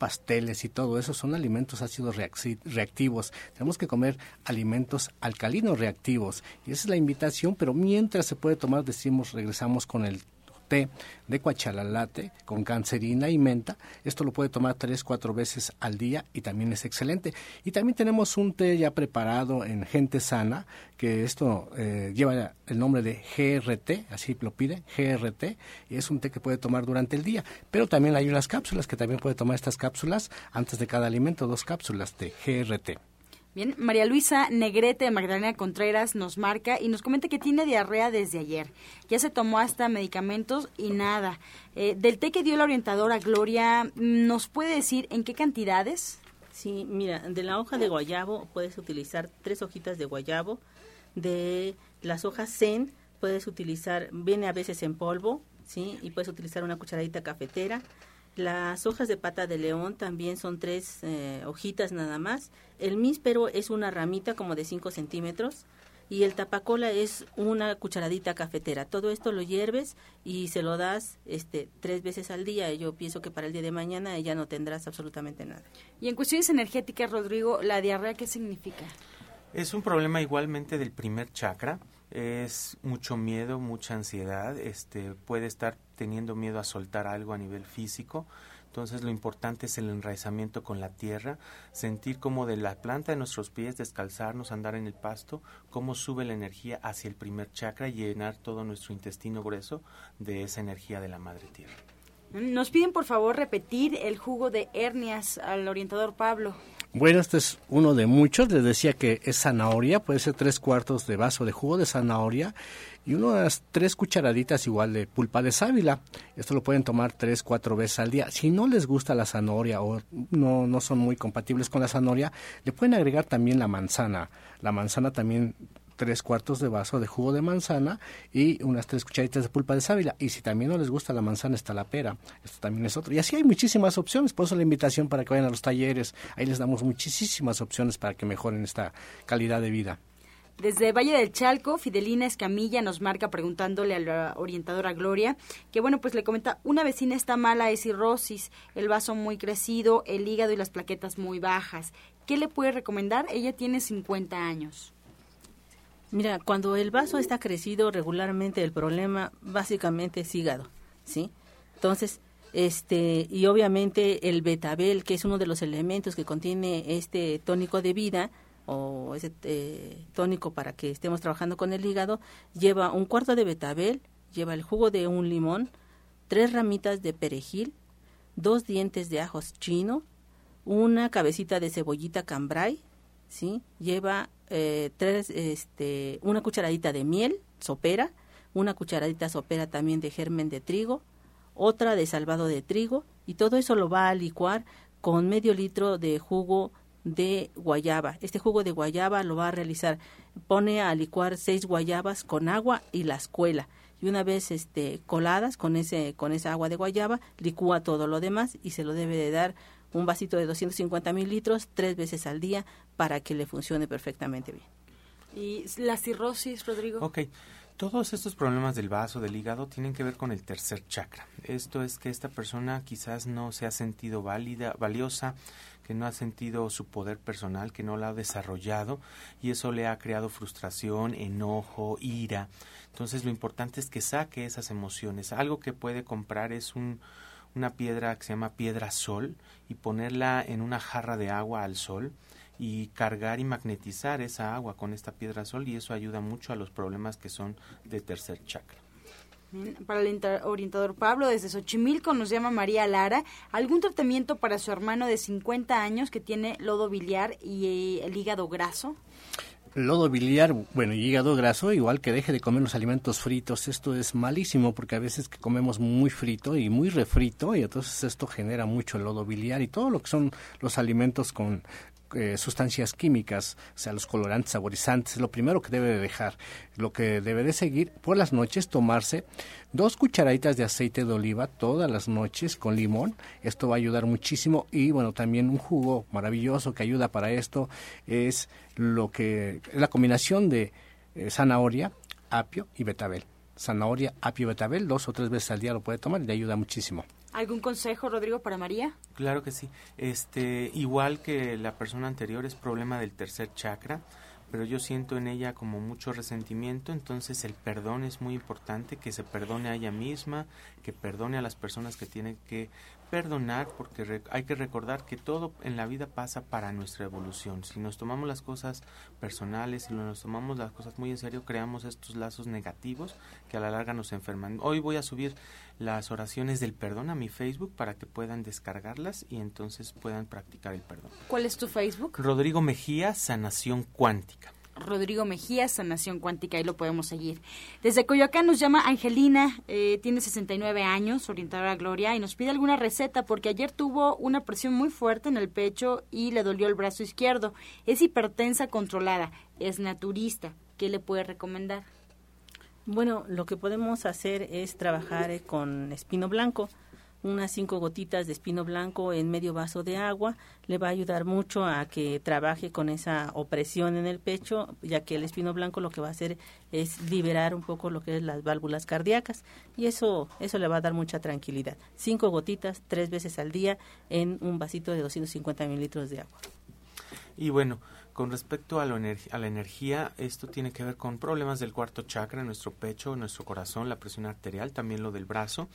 pasteles y todo eso son alimentos ácidos reactivos. Tenemos que comer alimentos alcalinos reactivos y esa es la invitación, pero mientras se puede tomar, decimos, regresamos con el té de cuachalalate con cancerina y menta. Esto lo puede tomar tres, cuatro veces al día y también es excelente. Y también tenemos un té ya preparado en Gente Sana, que esto eh, lleva el nombre de GRT, así lo pide, GRT, y es un té que puede tomar durante el día. Pero también hay unas cápsulas que también puede tomar estas cápsulas antes de cada alimento, dos cápsulas de GRT. Bien, María Luisa Negrete de Magdalena Contreras nos marca y nos comenta que tiene diarrea desde ayer. Ya se tomó hasta medicamentos y nada. Eh, del té que dio la orientadora Gloria, ¿nos puede decir en qué cantidades? Sí, mira, de la hoja de guayabo puedes utilizar tres hojitas de guayabo. De las hojas zen puedes utilizar, viene a veces en polvo, ¿sí? Y puedes utilizar una cucharadita cafetera. Las hojas de pata de león también son tres eh, hojitas nada más. El míspero es una ramita como de 5 centímetros y el tapacola es una cucharadita cafetera. Todo esto lo hierves y se lo das este, tres veces al día. Yo pienso que para el día de mañana ya no tendrás absolutamente nada. Y en cuestiones energéticas, Rodrigo, ¿la diarrea qué significa? Es un problema igualmente del primer chakra es mucho miedo, mucha ansiedad, este puede estar teniendo miedo a soltar algo a nivel físico. Entonces lo importante es el enraizamiento con la tierra, sentir como de la planta de nuestros pies, descalzarnos, andar en el pasto, cómo sube la energía hacia el primer chakra y llenar todo nuestro intestino grueso de esa energía de la madre tierra. Nos piden por favor repetir el jugo de hernias al orientador Pablo. Bueno, este es uno de muchos. Les decía que es zanahoria, puede ser tres cuartos de vaso de jugo de zanahoria y unas tres cucharaditas igual de pulpa de sábila. Esto lo pueden tomar tres, cuatro veces al día. Si no les gusta la zanahoria o no, no son muy compatibles con la zanahoria, le pueden agregar también la manzana. La manzana también tres cuartos de vaso de jugo de manzana y unas tres cucharitas de pulpa de sábila. Y si también no les gusta la manzana, está la pera. Esto también es otro. Y así hay muchísimas opciones. Por eso la invitación para que vayan a los talleres. Ahí les damos muchísimas opciones para que mejoren esta calidad de vida. Desde Valle del Chalco, Fidelina Escamilla nos marca preguntándole a la orientadora Gloria que, bueno, pues le comenta, una vecina está mala de cirrosis, el vaso muy crecido, el hígado y las plaquetas muy bajas. ¿Qué le puede recomendar? Ella tiene 50 años. Mira, cuando el vaso está crecido regularmente, el problema básicamente es hígado, ¿sí? Entonces, este, y obviamente el betabel, que es uno de los elementos que contiene este tónico de vida, o ese eh, tónico para que estemos trabajando con el hígado, lleva un cuarto de betabel, lleva el jugo de un limón, tres ramitas de perejil, dos dientes de ajos chino, una cabecita de cebollita cambray, ¿sí? Lleva eh, tres, este, una cucharadita de miel, sopera, una cucharadita sopera también de germen de trigo, otra de salvado de trigo y todo eso lo va a licuar con medio litro de jugo de guayaba. Este jugo de guayaba lo va a realizar, pone a licuar seis guayabas con agua y las cuela. Y una vez este, coladas con, ese, con esa agua de guayaba, licúa todo lo demás y se lo debe de dar un vasito de 250 mililitros tres veces al día para que le funcione perfectamente bien. ¿Y la cirrosis, Rodrigo? Ok. Todos estos problemas del vaso, del hígado, tienen que ver con el tercer chakra. Esto es que esta persona quizás no se ha sentido válida, valiosa, que no ha sentido su poder personal, que no la ha desarrollado y eso le ha creado frustración, enojo, ira. Entonces lo importante es que saque esas emociones. Algo que puede comprar es un, una piedra que se llama piedra sol y ponerla en una jarra de agua al sol y cargar y magnetizar esa agua con esta piedra sol y eso ayuda mucho a los problemas que son de tercer chakra. Para el orientador Pablo, desde Xochimilco nos llama María Lara. ¿Algún tratamiento para su hermano de 50 años que tiene lodo biliar y el hígado graso? lodo biliar, bueno, y hígado graso, igual que deje de comer los alimentos fritos. Esto es malísimo porque a veces que comemos muy frito y muy refrito y entonces esto genera mucho lodo biliar y todo lo que son los alimentos con eh, sustancias químicas, o sea, los colorantes, saborizantes, lo primero que debe de dejar. Lo que debe de seguir por las noches, tomarse dos cucharaditas de aceite de oliva todas las noches con limón. Esto va a ayudar muchísimo y bueno, también un jugo maravilloso que ayuda para esto es lo que la combinación de eh, zanahoria, apio y betabel. Zanahoria, apio y betabel, dos o tres veces al día lo puede tomar y le ayuda muchísimo. ¿Algún consejo, Rodrigo, para María? Claro que sí. Este, igual que la persona anterior es problema del tercer chakra, pero yo siento en ella como mucho resentimiento, entonces el perdón es muy importante, que se perdone a ella misma, que perdone a las personas que tiene que perdonar porque hay que recordar que todo en la vida pasa para nuestra evolución. Si nos tomamos las cosas personales, si nos tomamos las cosas muy en serio, creamos estos lazos negativos que a la larga nos enferman. Hoy voy a subir las oraciones del perdón a mi Facebook para que puedan descargarlas y entonces puedan practicar el perdón. ¿Cuál es tu Facebook? Rodrigo Mejía, Sanación Cuántica. Rodrigo Mejía, Sanación Cuántica, ahí lo podemos seguir. Desde Coyoacán nos llama Angelina, eh, tiene 69 años, orientadora a Gloria, y nos pide alguna receta porque ayer tuvo una presión muy fuerte en el pecho y le dolió el brazo izquierdo. Es hipertensa controlada, es naturista. ¿Qué le puede recomendar? Bueno, lo que podemos hacer es trabajar eh, con espino blanco unas cinco gotitas de espino blanco en medio vaso de agua le va a ayudar mucho a que trabaje con esa opresión en el pecho, ya que el espino blanco lo que va a hacer es liberar un poco lo que es las válvulas cardíacas y eso eso le va a dar mucha tranquilidad. Cinco gotitas tres veces al día en un vasito de 250 mililitros de agua. Y bueno, con respecto a, a, la energía, esto tiene que ver con problemas del cuarto chakra, nuestro pecho, nuestro corazón, la presión arterial, también lo del brazo.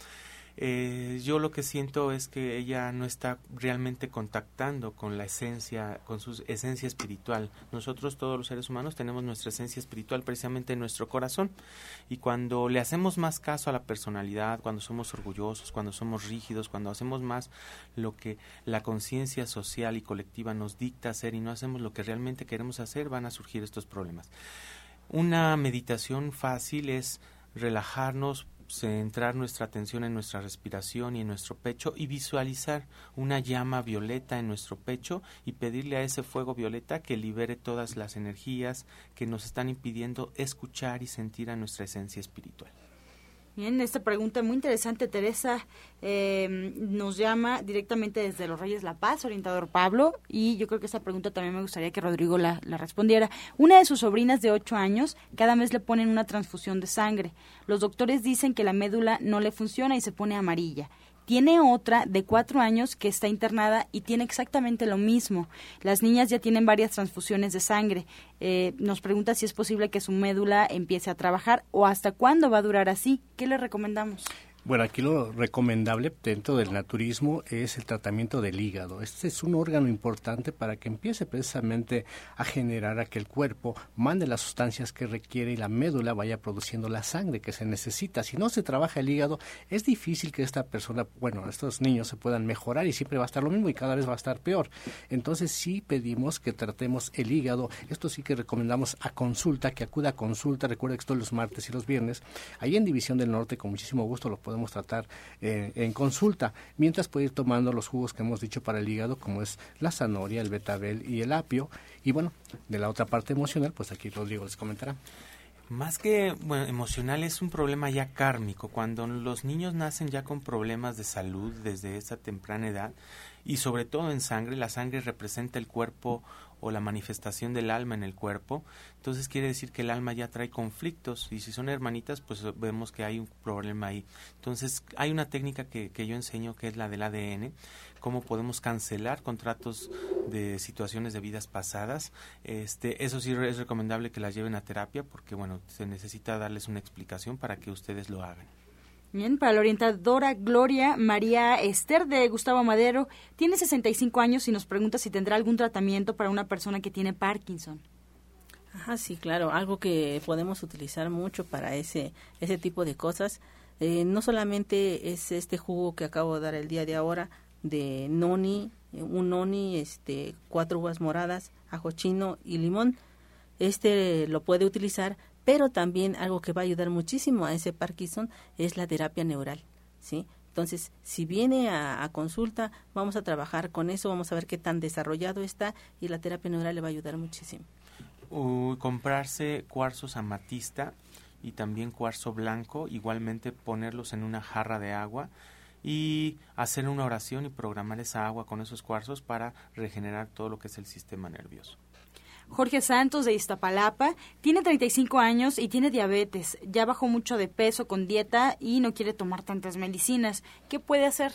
Eh, yo lo que siento es que ella no está realmente contactando con la esencia, con su esencia espiritual. Nosotros todos los seres humanos tenemos nuestra esencia espiritual precisamente en nuestro corazón y cuando le hacemos más caso a la personalidad, cuando somos orgullosos, cuando somos rígidos, cuando hacemos más lo que la conciencia social y colectiva nos dicta hacer y no hacemos lo que realmente queremos hacer, van a surgir estos problemas. Una meditación fácil es relajarnos, centrar nuestra atención en nuestra respiración y en nuestro pecho y visualizar una llama violeta en nuestro pecho y pedirle a ese fuego violeta que libere todas las energías que nos están impidiendo escuchar y sentir a nuestra esencia espiritual. Bien, esta pregunta muy interesante, Teresa eh, nos llama directamente desde Los Reyes La Paz, orientador Pablo, y yo creo que esta pregunta también me gustaría que Rodrigo la, la respondiera. Una de sus sobrinas de 8 años, cada mes le ponen una transfusión de sangre. Los doctores dicen que la médula no le funciona y se pone amarilla. Tiene otra de cuatro años que está internada y tiene exactamente lo mismo. Las niñas ya tienen varias transfusiones de sangre. Eh, nos pregunta si es posible que su médula empiece a trabajar o hasta cuándo va a durar así. ¿Qué le recomendamos? Bueno, aquí lo recomendable dentro del naturismo es el tratamiento del hígado. Este es un órgano importante para que empiece precisamente a generar a que el cuerpo mande las sustancias que requiere y la médula vaya produciendo la sangre que se necesita. Si no se trabaja el hígado, es difícil que esta persona, bueno, estos niños se puedan mejorar y siempre va a estar lo mismo y cada vez va a estar peor. Entonces sí pedimos que tratemos el hígado. Esto sí que recomendamos a consulta, que acuda a consulta. Recuerda que esto es los martes y los viernes. Ahí en División del Norte, con muchísimo gusto lo podemos podemos tratar eh, en consulta, mientras puede ir tomando los jugos que hemos dicho para el hígado, como es la zanahoria, el betabel y el apio. Y bueno, de la otra parte emocional, pues aquí Rodrigo les comentará. Más que emocional es un problema ya kármico. Cuando los niños nacen ya con problemas de salud desde esa temprana edad y sobre todo en sangre, la sangre representa el cuerpo o la manifestación del alma en el cuerpo, entonces quiere decir que el alma ya trae conflictos y si son hermanitas pues vemos que hay un problema ahí. Entonces hay una técnica que, que yo enseño que es la del ADN, cómo podemos cancelar contratos de situaciones de vidas pasadas. Este, eso sí es recomendable que las lleven a terapia porque bueno, se necesita darles una explicación para que ustedes lo hagan. Bien, para la orientadora Gloria María Esther de Gustavo Madero, tiene 65 años y nos pregunta si tendrá algún tratamiento para una persona que tiene Parkinson. Ajá, sí, claro, algo que podemos utilizar mucho para ese, ese tipo de cosas. Eh, no solamente es este jugo que acabo de dar el día de ahora de noni, un noni, este, cuatro uvas moradas, ajo chino y limón. Este lo puede utilizar pero también algo que va a ayudar muchísimo a ese Parkinson es la terapia neural, ¿sí? Entonces, si viene a, consulta, vamos a trabajar con eso, vamos a ver qué tan desarrollado está y la terapia neural le va a ayudar muchísimo. comprarse cuarzos amatista y también cuarzo blanco, igualmente ponerlos en una jarra de agua y hacer una oración y programar esa agua con esos cuarzos para regenerar todo lo que es el sistema nervioso. Jorge Santos de Iztapalapa tiene 35 años y tiene diabetes. Ya bajó mucho de peso con dieta y no quiere tomar tantas medicinas. ¿Qué puede hacer?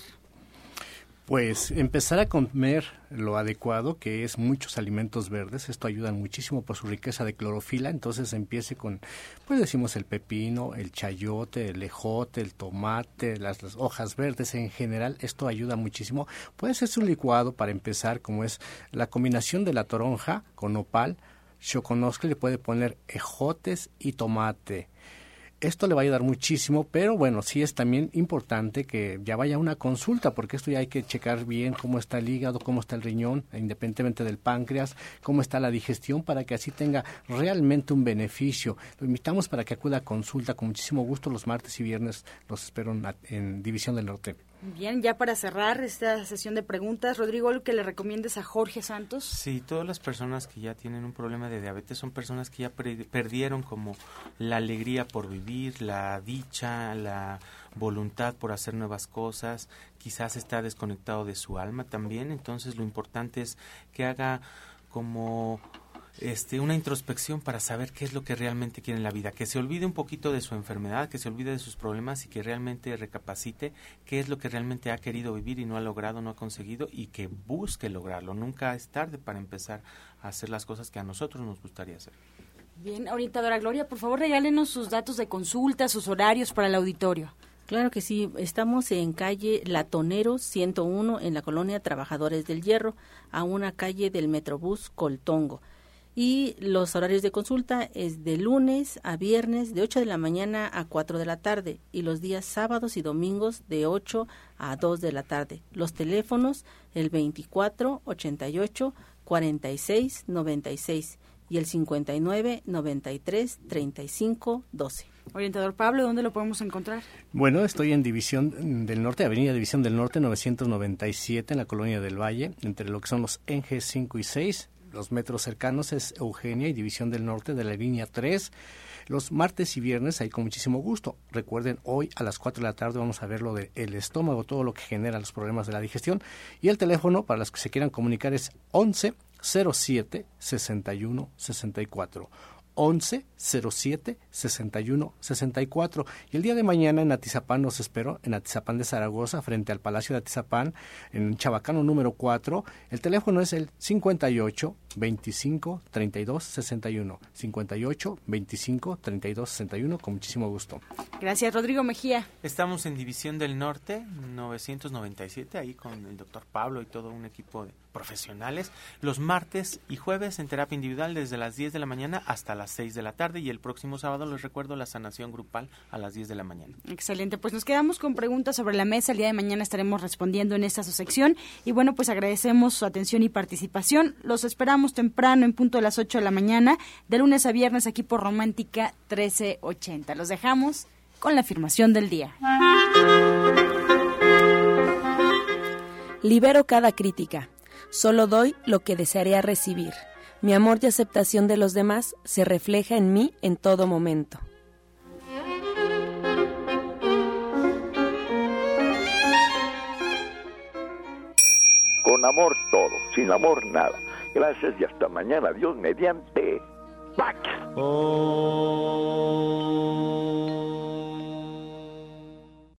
Pues empezar a comer lo adecuado, que es muchos alimentos verdes. Esto ayuda muchísimo por su riqueza de clorofila. Entonces empiece con, pues decimos el pepino, el chayote, el ejote, el tomate, las, hojas verdes en general. Esto ayuda muchísimo. Puede ser un licuado para empezar, como es la combinación de la toronja con opal. que le puede poner ejotes y tomate esto le va a ayudar muchísimo, pero bueno, sí es también importante que ya vaya una consulta, porque esto ya hay que checar bien cómo está el hígado, cómo está el riñón, independientemente del páncreas, cómo está la digestión, para que así tenga realmente un beneficio. Lo invitamos para que acuda a consulta con muchísimo gusto los martes y viernes. Los espero en División del Norte. Bien, ya para cerrar esta sesión de preguntas, Rodrigo, ¿algo que le recomiendes a Jorge Santos? Sí, todas las personas que ya tienen un problema de diabetes son personas que ya perdieron como la alegría por vivir, la dicha, la voluntad por hacer nuevas cosas, quizás está desconectado de su alma también, entonces lo importante es que haga como este, una introspección para saber qué es lo que realmente quiere en la vida, que se olvide un poquito de su enfermedad, que se olvide de sus problemas y que realmente recapacite qué es lo que realmente ha querido vivir y no ha logrado, no ha conseguido y que busque lograrlo. Nunca es tarde para empezar a hacer las cosas que a nosotros nos gustaría hacer. Bien, orientadora Gloria, por favor regálenos sus datos de consulta, sus horarios para el auditorio. Claro que sí, estamos en calle Latonero 101 en la colonia Trabajadores del Hierro, a una calle del Metrobús Coltongo y los horarios de consulta es de lunes a viernes de 8 de la mañana a 4 de la tarde y los días sábados y domingos de 8 a 2 de la tarde. Los teléfonos el 24 88 46 96 y el 59 93 35 12. Orientador Pablo, ¿dónde lo podemos encontrar? Bueno, estoy en División del Norte, Avenida División del Norte 997 en la Colonia del Valle, entre lo que son los NG 5 y 6 los metros cercanos es Eugenia y División del Norte de la línea 3. Los martes y viernes ahí con muchísimo gusto. Recuerden, hoy a las 4 de la tarde vamos a ver lo del estómago, todo lo que genera los problemas de la digestión. Y el teléfono para los que se quieran comunicar es 11 07 61 64. 11 07 61 64. Y el día de mañana en Atizapán nos espero, en Atizapán de Zaragoza, frente al Palacio de Atizapán, en Chabacano número 4. El teléfono es el 58 25 32 61. 58 25 32 61, con muchísimo gusto. Gracias, Rodrigo Mejía. Estamos en División del Norte, 997, ahí con el doctor Pablo y todo un equipo de profesionales, los martes y jueves en terapia individual desde las 10 de la mañana hasta las 6 de la tarde y el próximo sábado les recuerdo la sanación grupal a las 10 de la mañana. Excelente, pues nos quedamos con preguntas sobre la mesa. El día de mañana estaremos respondiendo en esta su sección y bueno, pues agradecemos su atención y participación. Los esperamos temprano en punto de las 8 de la mañana, de lunes a viernes aquí por Romántica 1380. Los dejamos con la afirmación del día. Libero cada crítica. Solo doy lo que desearía recibir. Mi amor y aceptación de los demás se refleja en mí en todo momento. Con amor todo, sin amor nada. Gracias y hasta mañana. Dios mediante. ¡Pax! Oh.